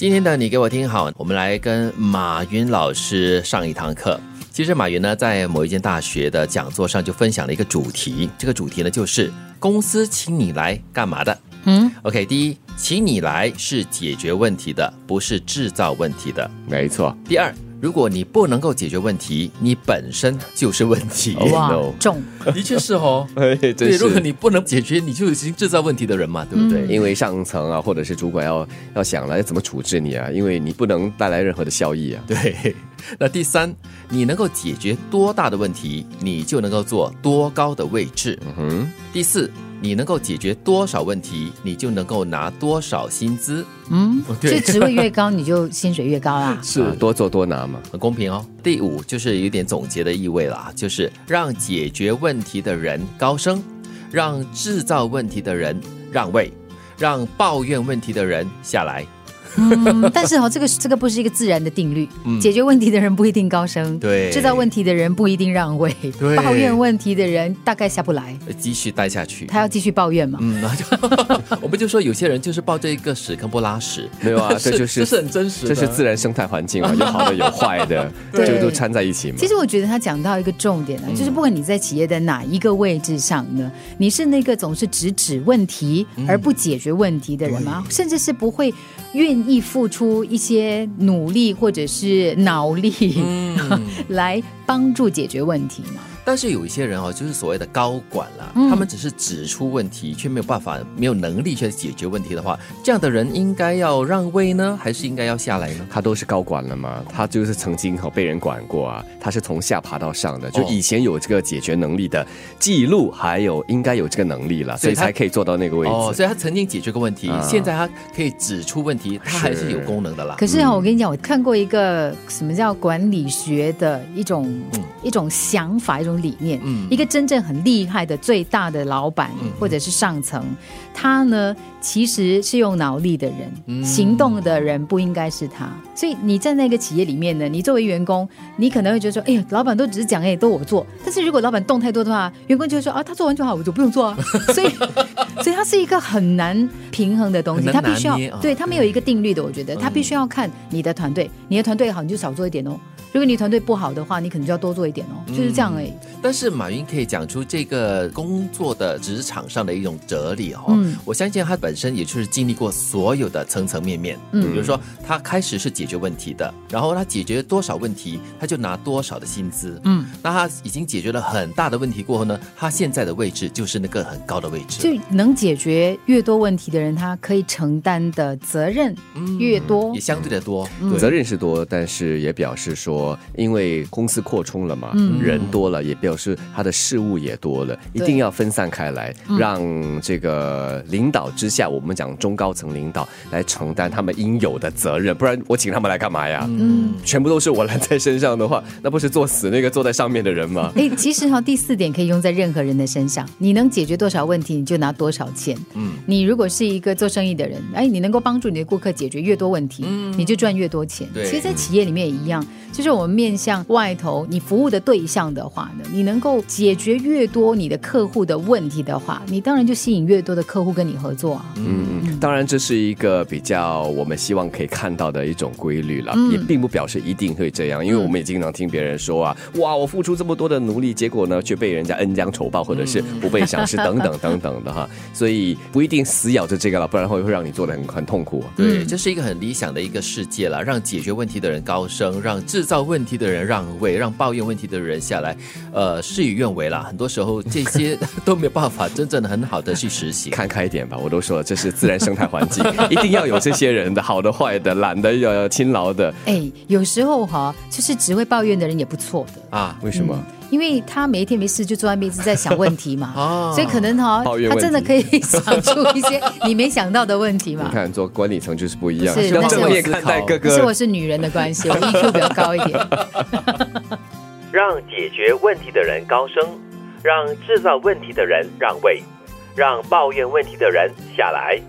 今天的你给我听好，我们来跟马云老师上一堂课。其实马云呢，在某一间大学的讲座上就分享了一个主题，这个主题呢就是公司请你来干嘛的？嗯，OK，第一，请你来是解决问题的，不是制造问题的。没错。第二。如果你不能够解决问题，你本身就是问题。哇，重，的确是哦。对，如果你不能解决，你就已经制造问题的人嘛，对不对？因为上层啊，或者是主管要要想了要怎么处置你啊，因为你不能带来任何的效益啊。对。那第三，你能够解决多大的问题，你就能够做多高的位置。嗯哼。第四。你能够解决多少问题，你就能够拿多少薪资。嗯，所以职位越高，你就薪水越高啦。是多做多拿嘛，很公平哦。第五就是有点总结的意味了，就是让解决问题的人高升，让制造问题的人让位，让抱怨问题的人下来。嗯，但是哦，这个这个不是一个自然的定律。解决问题的人不一定高升，对；制造问题的人不一定让位，对；抱怨问题的人大概下不来，继续待下去。他要继续抱怨嘛？嗯，那就 我们就说有些人就是抱着一个屎坑不拉屎，没有啊，这就是这是很真实，这是自然生态环境啊，有好的有坏的，就都掺在一起嘛。其实我觉得他讲到一个重点呢，就是不管你在企业的哪一个位置上呢，你是那个总是直指问题而不解决问题的人吗？甚至是不会愿意付出。一些努力或者是脑力 来帮助解决问题嘛？但是有一些人哦，就是所谓的高管了，他们只是指出问题，却没有办法、没有能力去解决问题的话，这样的人应该要让位呢，还是应该要下来呢？他都是高管了嘛，他就是曾经和被人管过啊，他是从下爬到上的，就以前有这个解决能力的记录，还有应该有这个能力了，所以才可以做到那个位置。哦，所以他曾经解决过问题，现在他可以指出问题，他还是有功能的啦。可是啊，我跟你讲，我看过一个什么叫管理学的一种一种想法，一种理念，嗯。一个真正很厉害的最大的老板或者是上层，他呢其实是用脑力的人，行动的人不应该是他。所以你在那个企业里面呢，你作为员工，你可能会觉得说，哎呀，老板都只是讲，哎，都我做。但是如果老板动太多的话，员工就会说，啊，他做完就好，我就不用做啊。所以，所以它是一个很难平衡的东西，他必须要对他没有一个定律的。我觉得他必须要看你的团队，你的团队好，你就少做一点哦。如果你团队不好的话，你可能就要多做一点哦，就是这样哎。但是马云可以讲出这个工作的职场上的一种哲理哦，我相信他本身也就是经历过所有的层层面面。嗯，比如说他开始是解决问题的，然后他解决多少问题，他就拿多少的薪资。嗯，那他已经解决了很大的问题过后呢，他现在的位置就是那个很高的位置。就能解决越多问题的人，他可以承担的责任越多，也相对的多。责任是多，但是也表示说。因为公司扩充了嘛，人多了，也表示他的事务也多了，一定要分散开来，让这个领导之下，我们讲中高层领导来承担他们应有的责任，不然我请他们来干嘛呀？嗯，全部都是我揽在身上的话，那不是作死那个坐在上面的人吗？哎，其实哈，第四点可以用在任何人的身上，你能解决多少问题，你就拿多少钱。嗯，你如果是一个做生意的人，哎，你能够帮助你的顾客解决越多问题，嗯你就赚越多钱。对，其实，在企业里面也一样，就是。我们面向外头，你服务的对象的话呢，你能够解决越多你的客户的问题的话，你当然就吸引越多的客户跟你合作啊。嗯，当然这是一个比较我们希望可以看到的一种规律了，也并不表示一定会这样，因为我们也经常听别人说啊，哇，我付出这么多的努力，结果呢却被人家恩将仇报，或者是不被赏识 等等等等的哈，所以不一定死咬着这个了，不然会会让你做的很很痛苦。对，这是一个很理想的一个世界了，让解决问题的人高升，让制造。问题的人让位，让抱怨问题的人下来，呃，事与愿违了。很多时候这些 都没有办法真正的很好的去实行。看开一点吧，我都说了，这是自然生态环境，一定要有这些人的，好的、坏的、懒的、要勤劳的。哎，有时候哈，就是只会抱怨的人也不错的啊？为什么？因为他每一天没事就坐在那边一直在想问题嘛，所以可能哈，他真的可以想出一些 你没想到的问题嘛。你看做管理层就是不一样，是正面看待哥哥。是我是女人的关系，我 EQ 比较高一点。让解决问题的人高升，让制造问题的人让位，让抱怨问题的人下来。